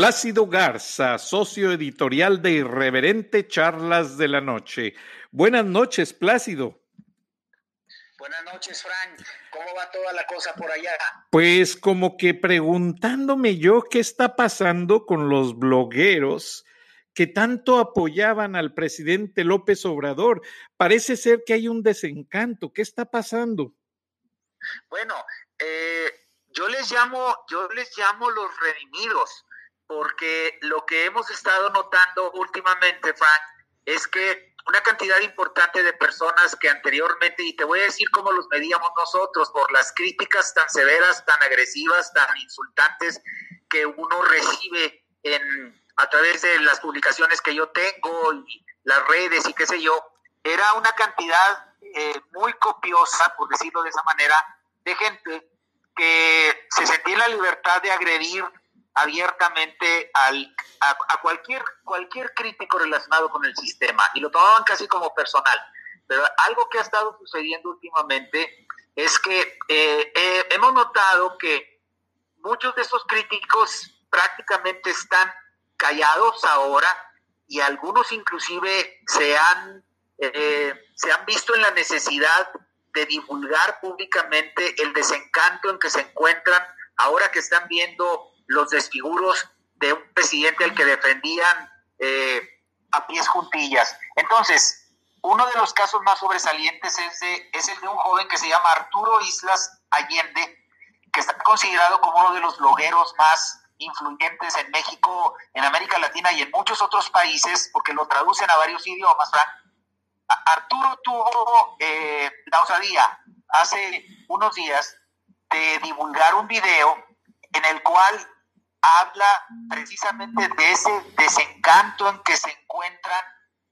Plácido Garza, socio editorial de Irreverente Charlas de la Noche. Buenas noches, Plácido. Buenas noches, Frank. ¿Cómo va toda la cosa por allá? Pues como que preguntándome yo qué está pasando con los blogueros que tanto apoyaban al presidente López Obrador. Parece ser que hay un desencanto. ¿Qué está pasando? Bueno, eh, yo les llamo, yo les llamo los redimidos porque lo que hemos estado notando últimamente, Frank, es que una cantidad importante de personas que anteriormente, y te voy a decir cómo los medíamos nosotros, por las críticas tan severas, tan agresivas, tan insultantes que uno recibe en, a través de las publicaciones que yo tengo y las redes y qué sé yo, era una cantidad eh, muy copiosa, por decirlo de esa manera, de gente que se sentía la libertad de agredir abiertamente al, a, cualquier, cualquier crítico relacionado con el sistema y lo tomaban casi como personal. Pero algo que ha estado sucediendo últimamente es que eh, eh, hemos notado que muchos de esos críticos prácticamente están callados ahora y algunos inclusive se han, eh, se han visto en la necesidad de divulgar públicamente el desencanto en que se encuentran ahora que están viendo los desfiguros de un presidente al que defendían eh, a pies juntillas. Entonces, uno de los casos más sobresalientes es, es el de un joven que se llama Arturo Islas Allende, que está considerado como uno de los blogueros más influyentes en México, en América Latina y en muchos otros países, porque lo traducen a varios idiomas, Arturo tuvo eh, la osadía hace unos días de divulgar un video en el cual habla precisamente de ese desencanto en que se encuentran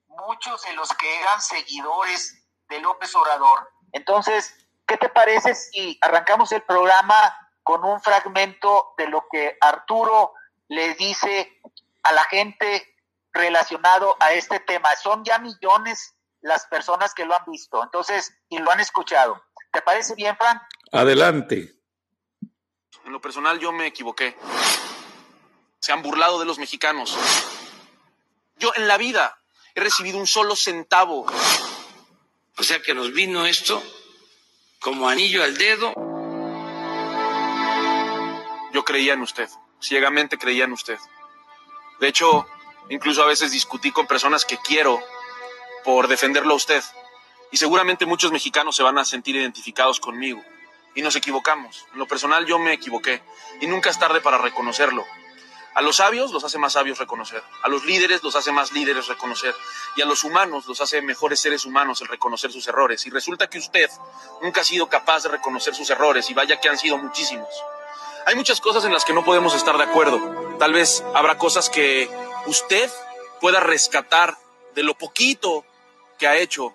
muchos de los que eran seguidores de López Obrador. Entonces, ¿qué te parece si arrancamos el programa con un fragmento de lo que Arturo le dice a la gente relacionado a este tema? Son ya millones las personas que lo han visto, entonces, y lo han escuchado. ¿Te parece bien, Frank? Adelante. En lo personal yo me equivoqué se han burlado de los mexicanos. Yo en la vida he recibido un solo centavo. O sea que nos vino esto como anillo al dedo. Yo creía en usted, ciegamente creía en usted. De hecho, incluso a veces discutí con personas que quiero por defenderlo a usted. Y seguramente muchos mexicanos se van a sentir identificados conmigo. Y nos equivocamos. En lo personal yo me equivoqué. Y nunca es tarde para reconocerlo. A los sabios los hace más sabios reconocer, a los líderes los hace más líderes reconocer y a los humanos los hace mejores seres humanos el reconocer sus errores. Y resulta que usted nunca ha sido capaz de reconocer sus errores y vaya que han sido muchísimos. Hay muchas cosas en las que no podemos estar de acuerdo. Tal vez habrá cosas que usted pueda rescatar de lo poquito que ha hecho.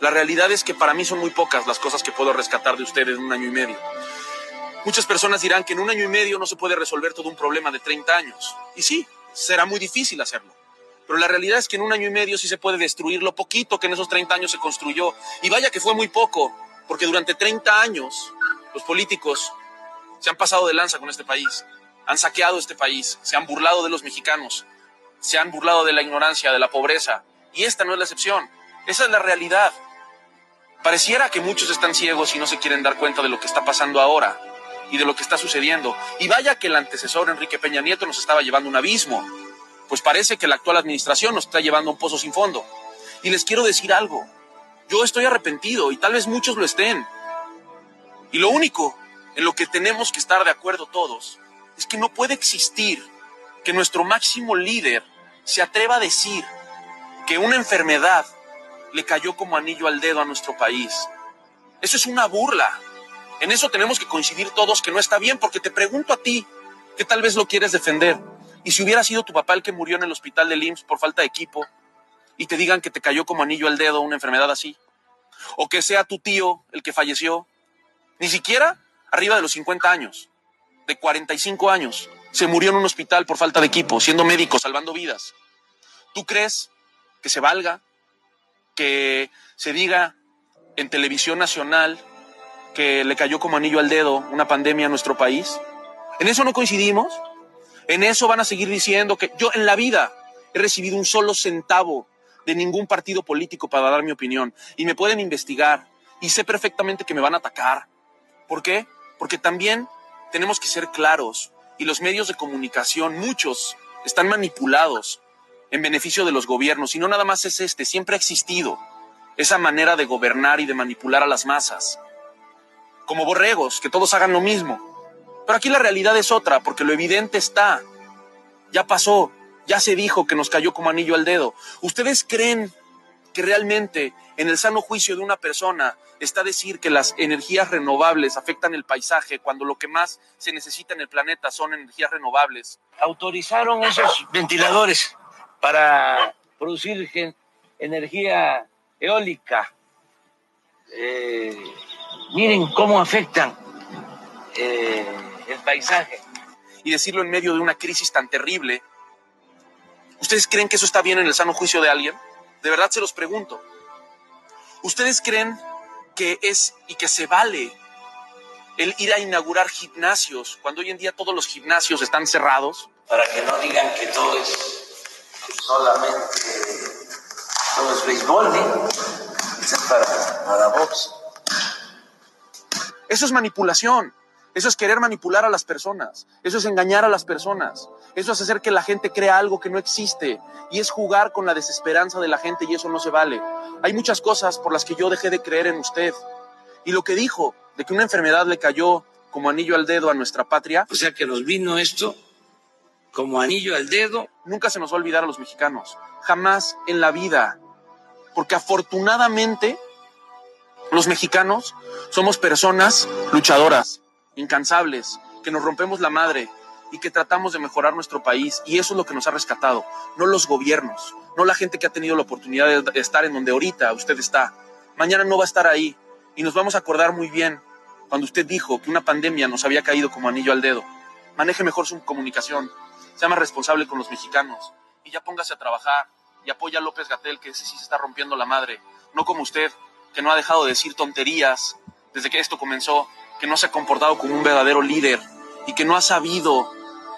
La realidad es que para mí son muy pocas las cosas que puedo rescatar de usted en un año y medio. Muchas personas dirán que en un año y medio no se puede resolver todo un problema de 30 años. Y sí, será muy difícil hacerlo. Pero la realidad es que en un año y medio sí se puede destruir lo poquito que en esos 30 años se construyó. Y vaya que fue muy poco, porque durante 30 años los políticos se han pasado de lanza con este país, han saqueado este país, se han burlado de los mexicanos, se han burlado de la ignorancia, de la pobreza. Y esta no es la excepción. Esa es la realidad. Pareciera que muchos están ciegos y no se quieren dar cuenta de lo que está pasando ahora y de lo que está sucediendo. Y vaya que el antecesor Enrique Peña Nieto nos estaba llevando un abismo, pues parece que la actual administración nos está llevando a un pozo sin fondo. Y les quiero decir algo, yo estoy arrepentido y tal vez muchos lo estén. Y lo único en lo que tenemos que estar de acuerdo todos es que no puede existir que nuestro máximo líder se atreva a decir que una enfermedad le cayó como anillo al dedo a nuestro país. Eso es una burla. En eso tenemos que coincidir todos que no está bien, porque te pregunto a ti, que tal vez lo quieres defender, y si hubiera sido tu papá el que murió en el hospital de IMSS por falta de equipo, y te digan que te cayó como anillo al dedo una enfermedad así, o que sea tu tío el que falleció, ni siquiera arriba de los 50 años, de 45 años, se murió en un hospital por falta de equipo, siendo médico, salvando vidas. ¿Tú crees que se valga que se diga en televisión nacional que le cayó como anillo al dedo una pandemia a nuestro país? ¿En eso no coincidimos? En eso van a seguir diciendo que yo en la vida he recibido un solo centavo de ningún partido político para dar mi opinión. Y me pueden investigar. Y sé perfectamente que me van a atacar. ¿Por qué? Porque también tenemos que ser claros. Y los medios de comunicación, muchos, están manipulados en beneficio de los gobiernos. Y no nada más es este, siempre ha existido esa manera de gobernar y de manipular a las masas. Como borregos, que todos hagan lo mismo. Pero aquí la realidad es otra, porque lo evidente está. Ya pasó, ya se dijo que nos cayó como anillo al dedo. ¿Ustedes creen que realmente en el sano juicio de una persona está decir que las energías renovables afectan el paisaje cuando lo que más se necesita en el planeta son energías renovables? Autorizaron esos ventiladores para producir energía eólica. Eh, miren cómo afectan eh, el paisaje. Y decirlo en medio de una crisis tan terrible. ¿Ustedes creen que eso está bien en el sano juicio de alguien? De verdad se los pregunto. ¿Ustedes creen que es y que se vale el ir a inaugurar gimnasios cuando hoy en día todos los gimnasios están cerrados? Para que no digan que todo es solamente todo es béisbol. Eso es para, para box. Eso es manipulación. Eso es querer manipular a las personas. Eso es engañar a las personas. Eso es hacer que la gente crea algo que no existe. Y es jugar con la desesperanza de la gente y eso no se vale. Hay muchas cosas por las que yo dejé de creer en usted. Y lo que dijo de que una enfermedad le cayó como anillo al dedo a nuestra patria. O sea que nos vino esto como anillo al dedo. Nunca se nos va a olvidar a los mexicanos. Jamás en la vida. Porque afortunadamente los mexicanos somos personas luchadoras incansables, que nos rompemos la madre y que tratamos de mejorar nuestro país. Y eso es lo que nos ha rescatado, no los gobiernos, no la gente que ha tenido la oportunidad de estar en donde ahorita usted está. Mañana no va a estar ahí y nos vamos a acordar muy bien cuando usted dijo que una pandemia nos había caído como anillo al dedo. Maneje mejor su comunicación, sea más responsable con los mexicanos y ya póngase a trabajar y apoya a López Gatel, que ese sí se está rompiendo la madre, no como usted, que no ha dejado de decir tonterías desde que esto comenzó que no se ha comportado como un verdadero líder y que no ha sabido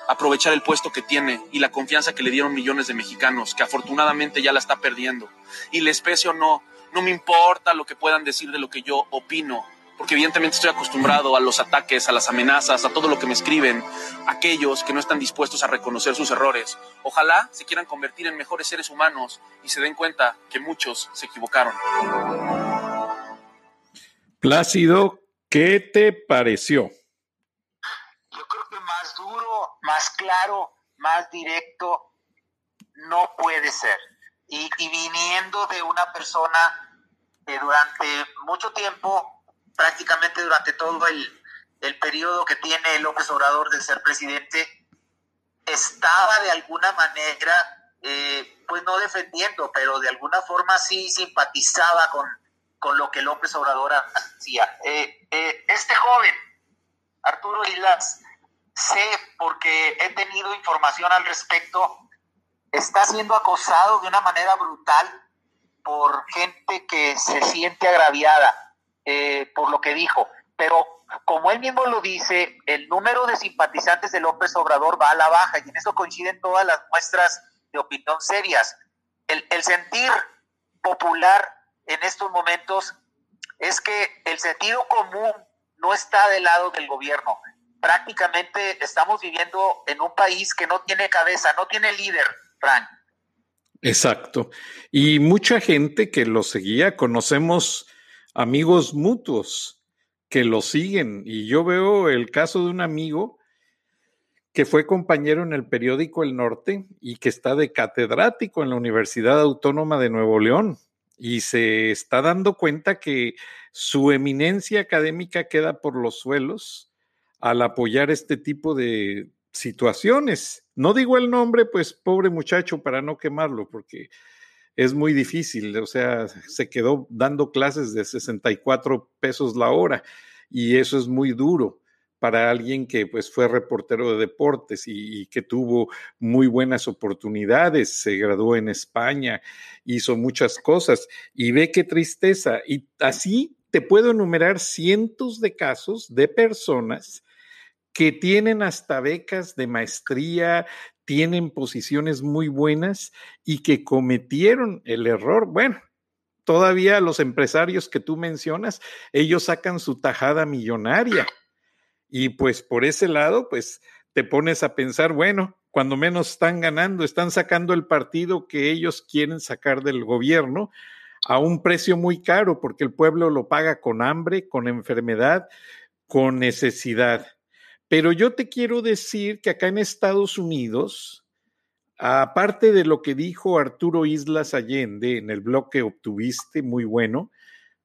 aprovechar el puesto que tiene y la confianza que le dieron millones de mexicanos, que afortunadamente ya la está perdiendo. Y les pese o no, no me importa lo que puedan decir de lo que yo opino, porque evidentemente estoy acostumbrado a los ataques, a las amenazas, a todo lo que me escriben aquellos que no están dispuestos a reconocer sus errores. Ojalá se quieran convertir en mejores seres humanos y se den cuenta que muchos se equivocaron. Plácido, ¿Qué te pareció? Yo creo que más duro, más claro, más directo, no puede ser. Y, viniendo de una persona que durante mucho tiempo, prácticamente durante todo el, el periodo que tiene López Obrador de ser presidente, estaba de alguna manera, eh, pues no defendiendo, pero de alguna forma sí simpatizaba con, con lo que López Obrador hacía. Eh, eh, este joven, Arturo Islas, sé porque he tenido información al respecto, está siendo acosado de una manera brutal por gente que se siente agraviada eh, por lo que dijo. Pero como él mismo lo dice, el número de simpatizantes de López Obrador va a la baja y en eso coinciden todas las muestras de opinión serias. El sentir popular en estos momentos es que el sentido común no está del lado del gobierno. Prácticamente estamos viviendo en un país que no tiene cabeza, no tiene líder, Frank. Exacto. Y mucha gente que lo seguía, conocemos amigos mutuos que lo siguen. Y yo veo el caso de un amigo que fue compañero en el periódico El Norte y que está de catedrático en la Universidad Autónoma de Nuevo León y se está dando cuenta que su eminencia académica queda por los suelos al apoyar este tipo de situaciones. No digo el nombre, pues pobre muchacho, para no quemarlo, porque es muy difícil, o sea, se quedó dando clases de 64 pesos la hora y eso es muy duro para alguien que pues fue reportero de deportes y, que tuvo muy buenas oportunidades, se graduó en España, hizo muchas cosas y ve qué tristeza. Y así te puedo enumerar cientos de casos de personas que tienen hasta becas de maestría, tienen posiciones muy buenas y que cometieron el error. Bueno, todavía los empresarios que tú mencionas, ellos sacan su tajada millonaria. Y pues por ese lado, pues te pones a pensar, bueno, cuando menos están ganando, están sacando el partido que ellos quieren sacar del gobierno a un precio muy caro, porque el pueblo lo paga con hambre, con enfermedad, con necesidad. Pero yo te quiero decir que acá en Estados Unidos, aparte de lo que dijo Arturo Islas Allende en el blog que obtuviste, muy bueno,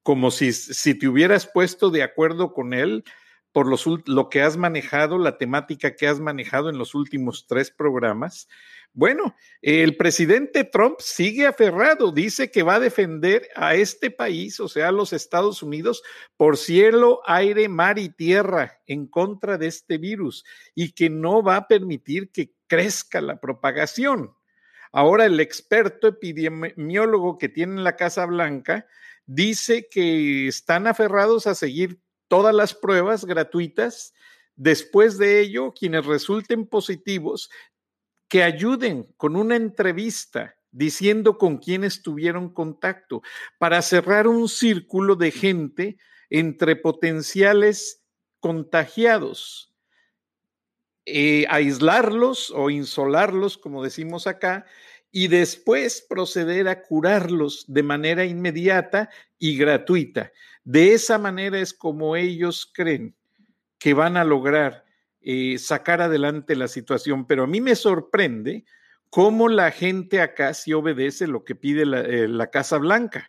como si, si te hubieras puesto de acuerdo con él por lo que has manejado, la temática que has manejado en los últimos tres programas, bueno, el presidente Trump sigue aferrado, dice que va a defender a este país, o sea, a los Estados Unidos, por cielo, aire, mar y tierra en contra de este virus y que no va a permitir que crezca la propagación. Ahora el experto epidemiólogo que tiene en la Casa Blanca dice que están aferrados a seguir todas las pruebas gratuitas. Después de ello, quienes resulten positivos que ayuden con una entrevista diciendo con quiénes tuvieron contacto para cerrar un círculo de gente entre potenciales contagiados, eh, aislarlos o insolarlos, como decimos acá, y después proceder a curarlos de manera inmediata y gratuita. De esa manera es como ellos creen que van a lograr eh, sacar adelante la situación, pero a mí me sorprende cómo la gente acá sí obedece lo que pide eh, la Casa Blanca.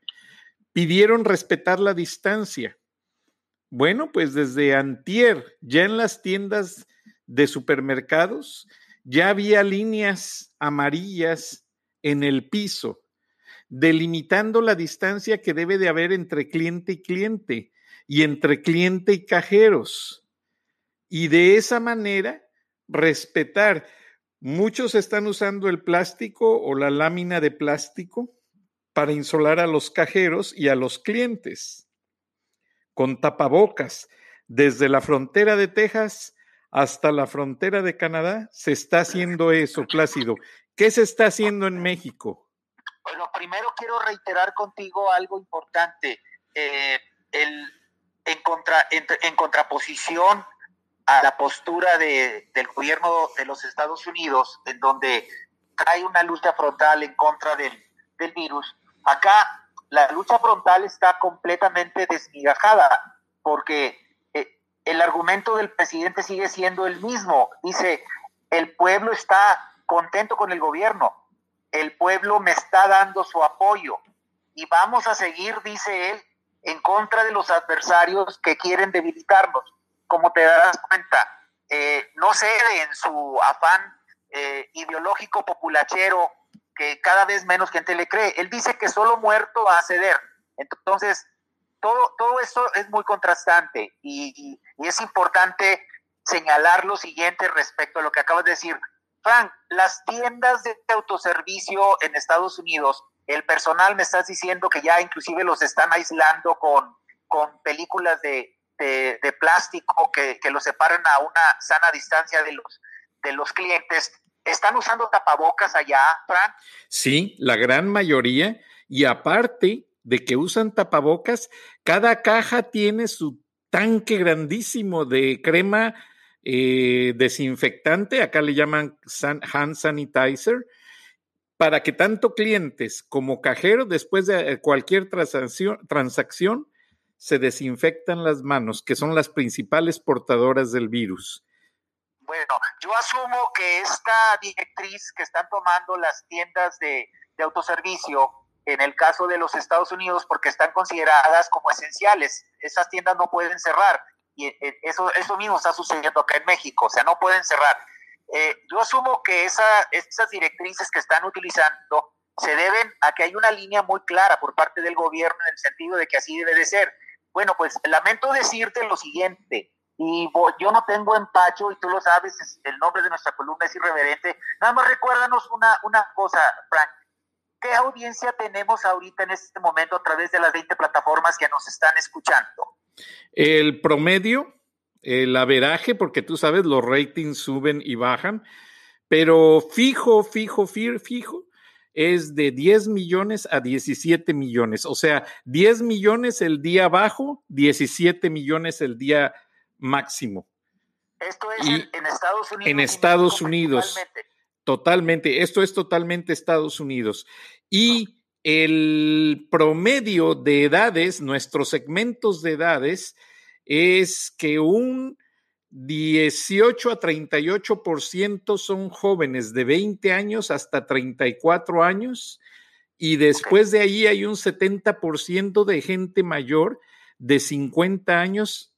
Pidieron respetar la distancia. Bueno, pues desde antier, ya en las tiendas de supermercados, ya había líneas amarillas en el piso, delimitando la distancia que debe de haber entre cliente y cliente y entre cliente y cajeros y de esa manera respetar. Muchos están usando el plástico o la lámina de plástico para insolar a los cajeros y a los clientes. Con tapabocas, desde la frontera de Texas hasta la frontera de Canadá, se está haciendo eso, Plácido. ¿Qué se está haciendo en México? Bueno, primero quiero reiterar contigo algo importante. Eh, el, en, contra, en contraposición a la postura de, del gobierno de los Estados Unidos, en donde hay una lucha frontal en contra del, del virus, acá la lucha frontal está completamente desmigajada, porque eh, el argumento del presidente sigue siendo el mismo. Dice, el pueblo está contento con el gobierno, el pueblo me está dando su apoyo y vamos a seguir, dice él, en contra de los adversarios que quieren debilitarnos como te darás cuenta, eh, no cede en su afán eh, ideológico populachero que cada vez menos gente le cree. Él dice que solo muerto va a ceder. Entonces, todo, todo esto es muy contrastante y, es importante señalar lo siguiente respecto a lo que acabas de decir. Frank, las tiendas de autoservicio en Estados Unidos, el personal me estás diciendo que ya inclusive los están aislando con, con películas de, de, plástico que, que los separan a una sana distancia de los, de los clientes. ¿Están usando tapabocas allá, Fran? Sí, la gran mayoría. Y aparte de que usan tapabocas, cada caja tiene su tanque grandísimo de crema eh, desinfectante, acá le llaman hand sanitizer, para que tanto clientes como cajeros, después de cualquier transacción, transacción se desinfectan las manos, que son las principales portadoras del virus? Bueno, yo asumo que esta directriz que están tomando las tiendas de, autoservicio, en el caso de los Estados Unidos, porque están consideradas como esenciales, esas tiendas no pueden cerrar. Y eh, eso, eso mismo está sucediendo acá en México, o sea, no pueden cerrar. Eh, yo asumo que esa, esas directrices que están utilizando se deben a que hay una línea muy clara por parte del gobierno en el sentido de que así debe de ser. Bueno, pues lamento decirte lo siguiente, y yo no tengo empacho, y tú lo sabes, el nombre de nuestra columna es irreverente. Nada más recuérdanos una, una cosa, Frank. ¿Qué audiencia tenemos ahorita en este momento a través de las 20 plataformas que nos están escuchando? El promedio el averaje, porque tú sabes, los ratings suben y bajan, pero fijo, fijo, fijo, es de 10 millones a 17 millones. O sea, 10 millones el día bajo, 17 millones el día máximo. Esto es en, Estados Unidos. En Estados Unidos. Totalmente. Esto es totalmente Estados Unidos. Y el promedio de edades, nuestros segmentos de edades, es que un 18 a 38% son jóvenes de 20 años hasta 34 años y después de ahí hay un 70% de gente mayor de 50 años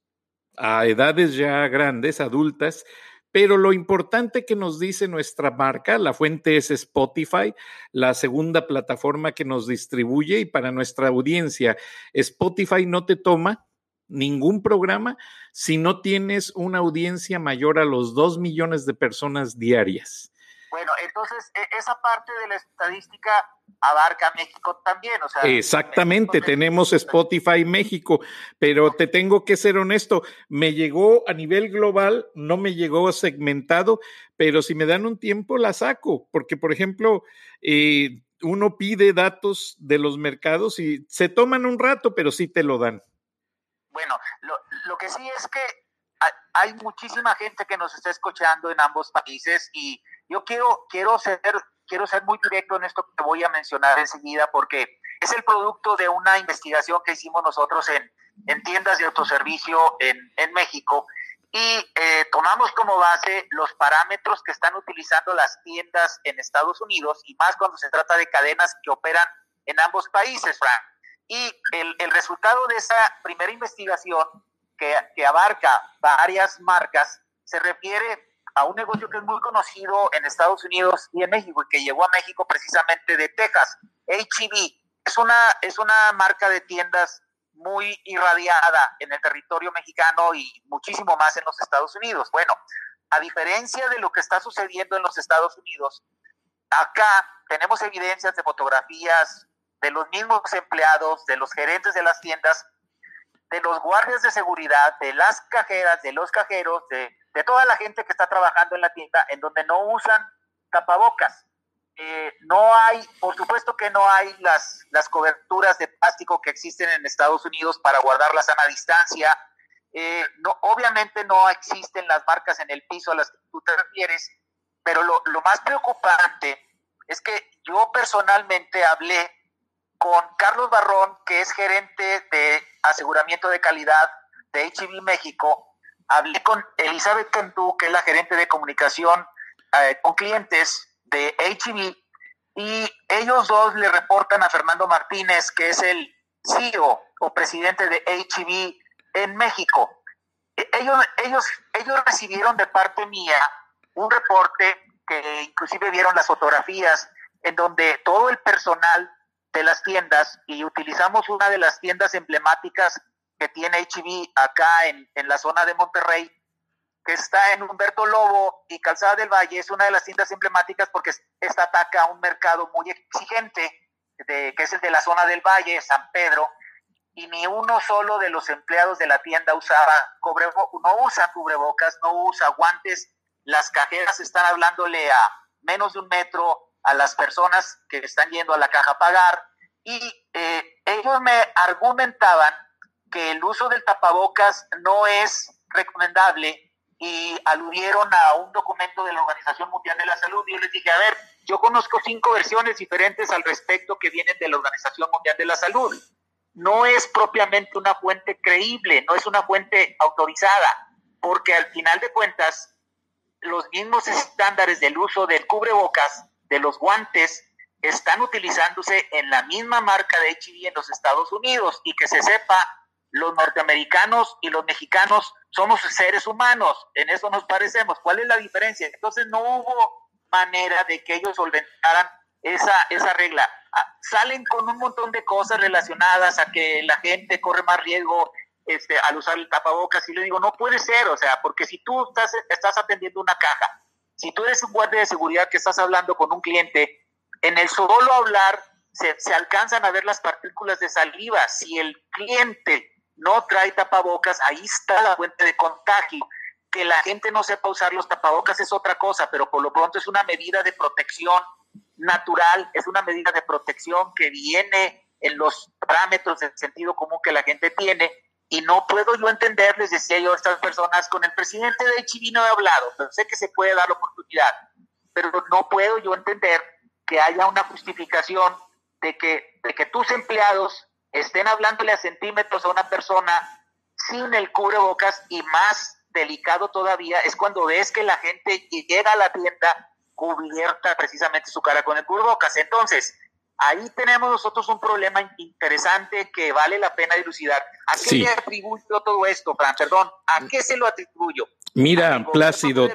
a edades ya grandes, adultas, pero lo importante que nos dice nuestra marca, la fuente es Spotify, la segunda plataforma que nos distribuye y para nuestra audiencia, Spotify no te toma ningún programa si no tienes una audiencia mayor a los dos millones de personas diarias. Bueno, entonces e, esa parte de la estadística abarca México también, o sea, Exactamente, tenemos Spotify México, pero te tengo que ser honesto, me llegó a nivel global, no me llegó segmentado, pero si me dan un tiempo la saco, porque por ejemplo, eh, uno pide datos de los mercados y se toman un rato, pero sí te lo dan. Bueno, lo, lo que sí es que hay muchísima gente que nos está escuchando en ambos países y yo quiero, quiero, ser, quiero ser muy directo en esto que voy a mencionar enseguida porque es el producto de una investigación que hicimos nosotros en, en tiendas de autoservicio en, en México y eh, tomamos como base los parámetros que están utilizando las tiendas en Estados Unidos y más cuando se trata de cadenas que operan en ambos países, Frank. Y el, el resultado de esa primera investigación que, que abarca varias marcas se refiere a un negocio que es muy conocido en Estados Unidos y en México y que llegó a México precisamente de Texas, HEB. Es una, es una marca de tiendas muy irradiada en el territorio mexicano y muchísimo más en los Estados Unidos. Bueno, a diferencia de lo que está sucediendo en los Estados Unidos, acá tenemos evidencias de fotografías de los mismos empleados, de los gerentes de las tiendas, de los guardias de seguridad, de las cajeras, de los cajeros, de, toda la gente que está trabajando en la tienda, en donde no usan tapabocas. Eh, no hay, por supuesto que no hay las, las coberturas de plástico que existen en Estados Unidos para guardar la sana distancia. Eh, no, obviamente no existen las marcas en el piso a las que tú te refieres, pero lo, lo más preocupante es que yo personalmente hablé con Carlos Barrón, que es gerente de aseguramiento de calidad de HB México. Hablé con Elizabeth Cantú, que es la gerente de comunicación eh, con clientes de HB, y ellos dos le reportan a Fernando Martínez, que es el CEO o presidente de HB en México. E, ellos, ellos, ellos recibieron de parte mía un reporte que inclusive vieron las fotografías en donde todo el personal de las tiendas y utilizamos una de las tiendas emblemáticas que tiene HB acá en, en la zona de Monterrey, que está en Humberto Lobo y Calzada del Valle, es una de las tiendas emblemáticas porque esta ataca a un mercado muy exigente, de, que es el de la zona del Valle, San Pedro, y ni uno solo de los empleados de la tienda usaba no usa cubrebocas, no usa guantes, las cajeras están hablándole a menos de un metro, a las personas que están yendo a la caja a pagar y eh, ellos me argumentaban que el uso del tapabocas no es recomendable y aludieron a un documento de la Organización Mundial de la Salud y yo les dije, a ver, yo conozco cinco versiones diferentes al respecto que vienen de la Organización Mundial de la Salud. No es propiamente una fuente creíble, no es una fuente autorizada, porque al final de cuentas, los mismos estándares del uso del cubrebocas de los guantes están utilizándose en la misma marca de HIV en los Estados Unidos y que se sepa, los norteamericanos y los mexicanos somos seres humanos, en eso nos parecemos. ¿Cuál es la diferencia? Entonces no hubo manera de que ellos solventaran esa, esa regla. Ah, salen con un montón de cosas relacionadas a que la gente corre más riesgo este, al usar el tapabocas y le digo, no puede ser, o sea, porque si tú estás, estás atendiendo una caja si tú eres un guardia de seguridad que estás hablando con un cliente, en el solo hablar se, alcanzan a ver las partículas de saliva. Si el cliente no trae tapabocas, ahí está la fuente de contagio. Que la gente no sepa usar los tapabocas es otra cosa, pero por lo pronto es una medida de protección natural, es una medida de protección que viene en los parámetros del sentido común que la gente tiene y no puedo yo entender, les decía yo a estas personas, con el presidente de Chile no he hablado, pero sé que se puede dar la oportunidad, pero no puedo yo entender que haya una justificación de que, de que tus empleados estén hablándole a centímetros a una persona sin el cubrebocas y más delicado todavía es cuando ves que la gente llega a la tienda cubierta precisamente su cara con el cubrebocas. Entonces, ahí tenemos nosotros un problema interesante que vale la pena dilucidar. ¿A qué le atribuyo todo esto, Fran? Perdón, ¿a qué se lo atribuyo? Mira, Plácido,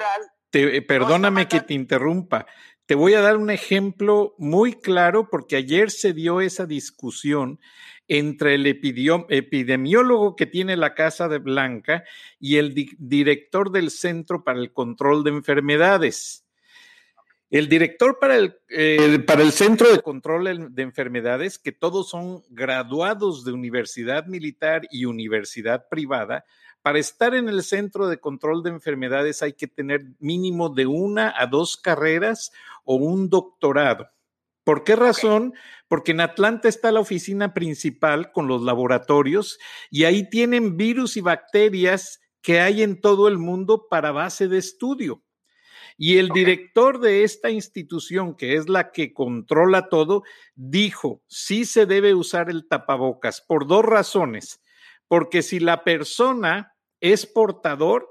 te, perdóname que te interrumpa. Te voy a dar un ejemplo muy claro porque ayer se dio esa discusión entre el epidemiólogo que tiene la Casa de Blanca y el director del Centro para el Control de Enfermedades. El director para el, para el Centro de Control de Enfermedades, que todos son graduados de universidad militar y universidad privada, para estar en el Centro de Control de Enfermedades hay que tener mínimo de una a dos carreras o un doctorado. ¿Por qué razón? Porque en Atlanta está la oficina principal con los laboratorios y ahí tienen virus y bacterias que hay en todo el mundo para base de estudio. Y el director de esta institución, que es la que controla todo, dijo, sí se debe usar el tapabocas por dos razones. Porque si la persona es portador,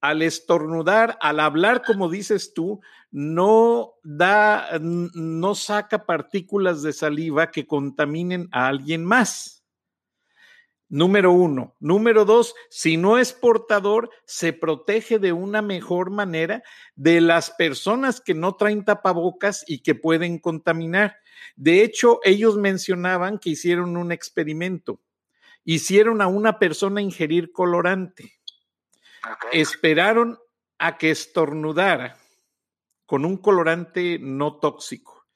al estornudar, al hablar, como dices tú, no da, no saca partículas de saliva que contaminen a alguien más. Número uno. Número dos, si no es portador, se protege de una mejor manera de las personas que no traen tapabocas y que pueden contaminar. De hecho, ellos mencionaban que hicieron un experimento hicieron a una persona ingerir colorante. Esperaron a que estornudara con un colorante no tóxico.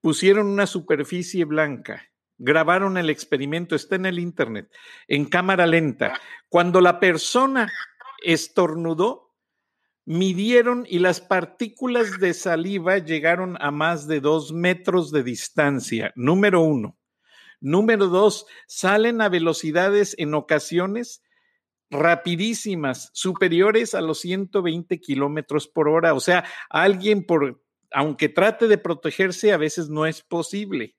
Pusieron una superficie blanca, grabaron el experimento, está en el internet, en cámara lenta. Cuando la persona estornudó, midieron y las partículas de saliva llegaron a más de dos metros de distancia. Número uno. Número dos, salen a velocidades en ocasiones rapidísimas, superiores a los 120 kilómetros por hora. O sea, alguien por, aunque trate de protegerse, a veces no es posible.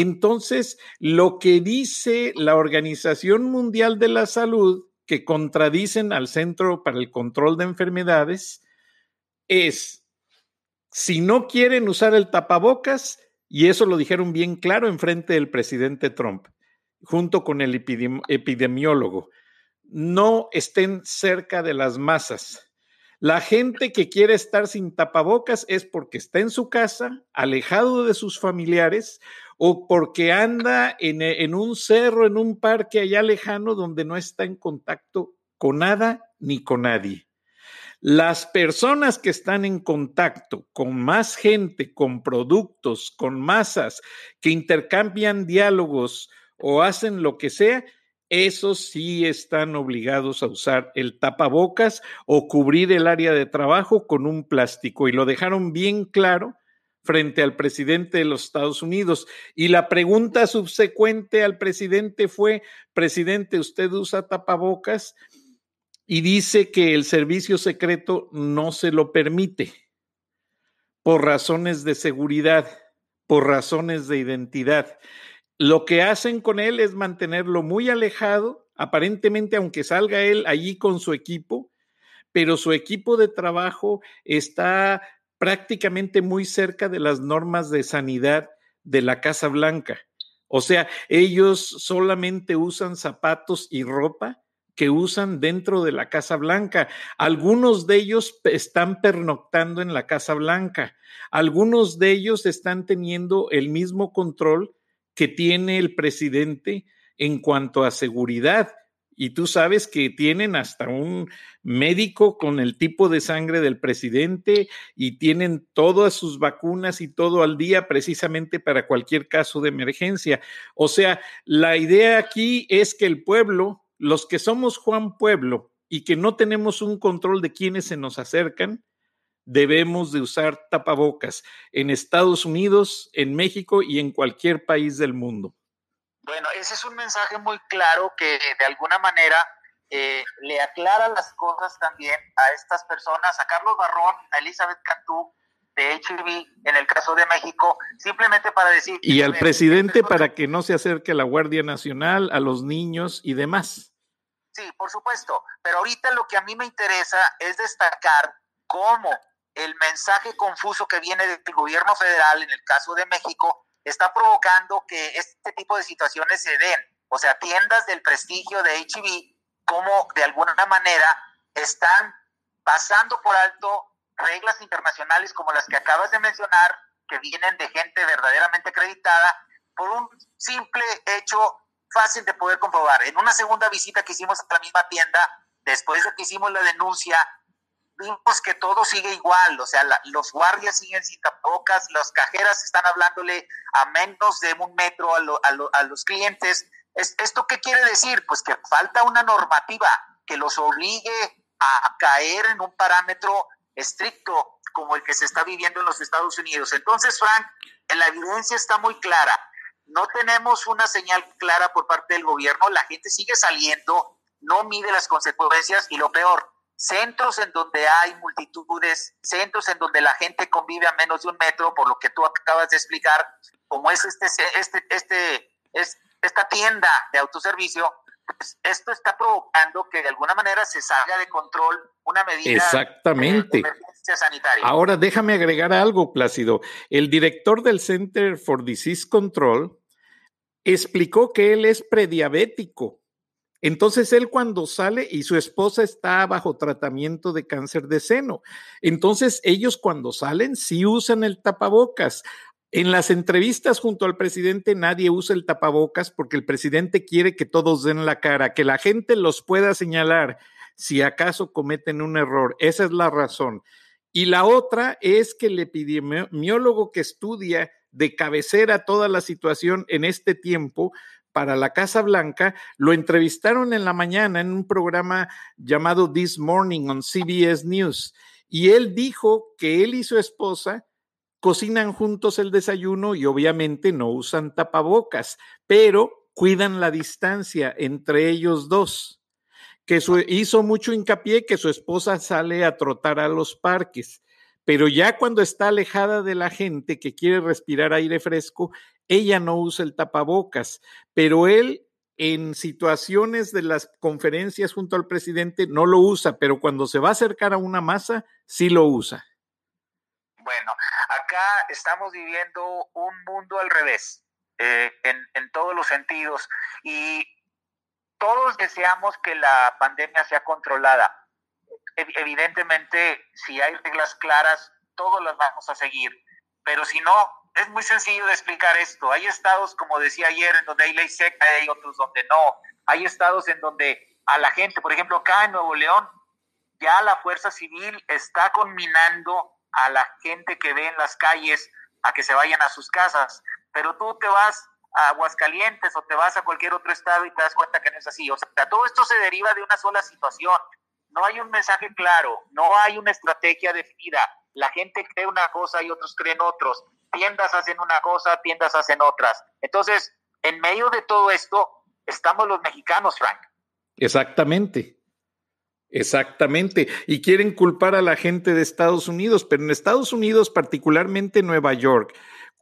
Entonces, lo que dice la Organización Mundial de la Salud, que contradicen al Centro para el Control de Enfermedades, es, si no quieren usar el tapabocas, y eso lo dijeron bien claro en frente del presidente Trump, junto con el epidemiólogo. No estén cerca de las masas. La gente que quiere estar sin tapabocas es porque está en su casa, alejado de sus familiares, o porque anda en, en, un cerro, en un parque allá lejano donde no está en contacto con nada ni con nadie. Las personas que están en contacto con más gente, con productos, con masas, que intercambian diálogos o hacen lo que sea, esos sí están obligados a usar el tapabocas o cubrir el área de trabajo con un plástico. Y lo dejaron bien claro frente al presidente de los Estados Unidos. Y la pregunta subsecuente al presidente fue, presidente, ¿usted usa tapabocas? y dice que el servicio secreto no se lo permite por razones de seguridad, por razones de identidad. Lo que hacen con él es mantenerlo muy alejado, aparentemente aunque salga él allí con su equipo, pero su equipo de trabajo está prácticamente muy cerca de las normas de sanidad de la Casa Blanca. O sea, ellos solamente usan zapatos y ropa que usan dentro de la Casa Blanca. Algunos de ellos están pernoctando en la Casa Blanca. Algunos de ellos están teniendo el mismo control que tiene el presidente en cuanto a seguridad. Y tú sabes que tienen hasta un médico con el tipo de sangre del presidente y tienen todas sus vacunas y todo al día precisamente para cualquier caso de emergencia. O sea, la idea aquí es que el pueblo, los que somos Juan Pueblo y que no tenemos un control de quienes se nos acercan, debemos de usar tapabocas en Estados Unidos, en México y en cualquier país del mundo. Bueno, ese es un mensaje muy claro que de alguna manera eh, le aclara las cosas también a estas personas, a Carlos Barrón, a Elizabeth Cantú, de HIV en el caso de México, simplemente para decir... Y al presidente para que no se acerque a la Guardia Nacional, a los niños y demás. Sí, por supuesto, pero ahorita lo que a mí me interesa es destacar cómo el mensaje confuso que viene del gobierno federal, en el caso de México, está provocando que este tipo de situaciones se den. O sea, tiendas del prestigio de HIV, como de alguna manera están pasando por alto reglas internacionales como las que acabas de mencionar, que vienen de gente verdaderamente acreditada, por un simple hecho fácil de poder comprobar. En una segunda visita que hicimos a la misma tienda, después de que hicimos la denuncia, vimos que todo sigue igual, o sea, los guardias siguen sin tapabocas, las cajeras están hablándole a menos de un metro a, los clientes. ¿Esto qué quiere decir? Pues que falta una normativa que los obligue a caer en un parámetro estricto como el que se está viviendo en los Estados Unidos. Entonces, Frank, la evidencia está muy clara. No tenemos una señal clara por parte del gobierno, la gente sigue saliendo, no mide las consecuencias y lo peor, centros en donde hay multitudes, centros en donde la gente convive a menos de un metro, por lo que tú acabas de explicar, como es este, este, este, es, esta tienda de autoservicio, pues esto está provocando que de alguna manera se salga de control una medida Exactamente. de emergencia sanitaria. Ahora déjame agregar algo, Plácido. El director del Center for Disease Control explicó que él es prediabético entonces él cuando sale y su esposa está bajo tratamiento de cáncer de seno. Entonces ellos cuando salen sí usan el tapabocas. En las entrevistas junto al presidente nadie usa el tapabocas porque el presidente quiere que todos den la cara, que la gente los pueda señalar si acaso cometen un error. Esa es la razón. Y la otra es que el epidemiólogo que estudia de cabecera toda la situación en este tiempo para la Casa Blanca, lo entrevistaron en la mañana en un programa llamado This Morning on CBS News. Y él dijo que él y su esposa cocinan juntos el desayuno y obviamente no usan tapabocas, pero cuidan la distancia entre ellos dos. Que hizo mucho hincapié que su esposa sale a trotar a los parques, pero ya cuando está alejada de la gente que quiere respirar aire fresco, ella no usa el tapabocas, pero él en situaciones de las conferencias junto al presidente no lo usa, pero cuando se va a acercar a una masa, sí lo usa. Bueno, acá estamos viviendo un mundo al revés, eh, en, todos los sentidos, y todos deseamos que la pandemia sea controlada. Evidentemente, si hay reglas claras, todos las vamos a seguir, pero si no, es muy sencillo de explicar esto. Hay estados, como decía ayer, en donde hay ley seca y hay otros donde no. Hay estados en donde a la gente, por ejemplo, acá en Nuevo León, ya la fuerza civil está conminando a la gente que ve en las calles a que se vayan a sus casas. Pero tú te vas a Aguascalientes o te vas a cualquier otro estado y te das cuenta que no es así. O sea, todo esto se deriva de una sola situación. No hay un mensaje claro, no hay una estrategia definida. La gente cree una cosa y otros creen otros tiendas hacen una cosa, tiendas hacen otras. Entonces, en medio de todo esto, estamos los mexicanos, Frank. Exactamente. Exactamente. Y quieren culpar a la gente de Estados Unidos, pero en Estados Unidos, particularmente Nueva York,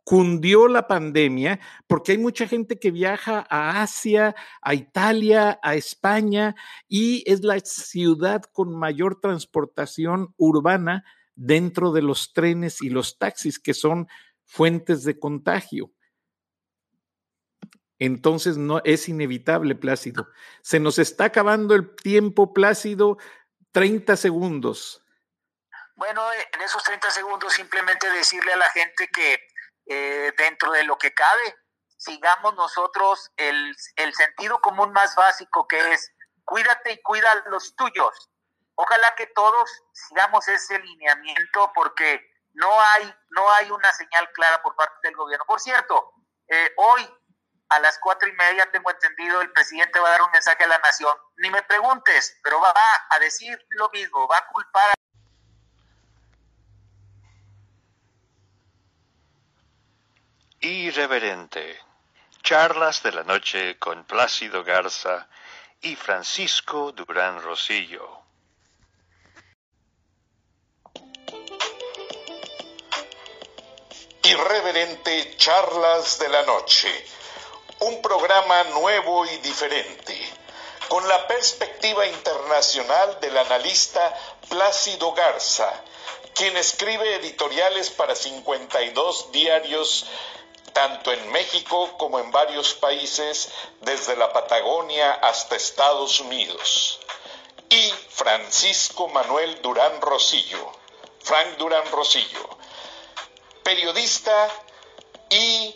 cundió la pandemia porque hay mucha gente que viaja a Asia, a Italia, a España y es la ciudad con mayor transportación urbana dentro de los trenes y los taxis, que son fuentes de contagio. Entonces no es inevitable, Plácido. Se nos está acabando el tiempo, Plácido, 30 segundos. Bueno, en esos 30 segundos simplemente decirle a la gente que eh, dentro de lo que cabe, sigamos nosotros el, el sentido común más básico que es cuídate y cuida a los tuyos. Ojalá que todos sigamos ese lineamiento porque no hay, no hay una señal clara por parte del gobierno. Por cierto, eh, hoy a las cuatro y media, tengo entendido, el presidente va a dar un mensaje a la nación. Ni me preguntes, pero va a decir lo mismo, va a culpar a Irreverente. Charlas de la noche con Plácido Garza y Francisco Durán Rosillo. Irreverente Charlas de la Noche, un programa nuevo y diferente, con la perspectiva internacional del analista Plácido Garza, quien escribe editoriales para 52 diarios tanto en México como en varios países, desde la Patagonia hasta Estados Unidos. Y Francisco Manuel Durán Rosillo, Frank Durán Rosillo, periodista y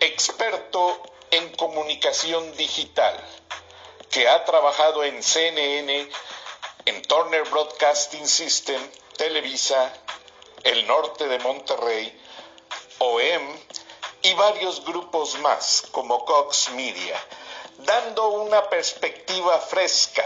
experto en comunicación digital, que ha trabajado en CNN, en Turner Broadcasting System, Televisa, El Norte de Monterrey, OEM y varios grupos más como Cox Media, dando una perspectiva fresca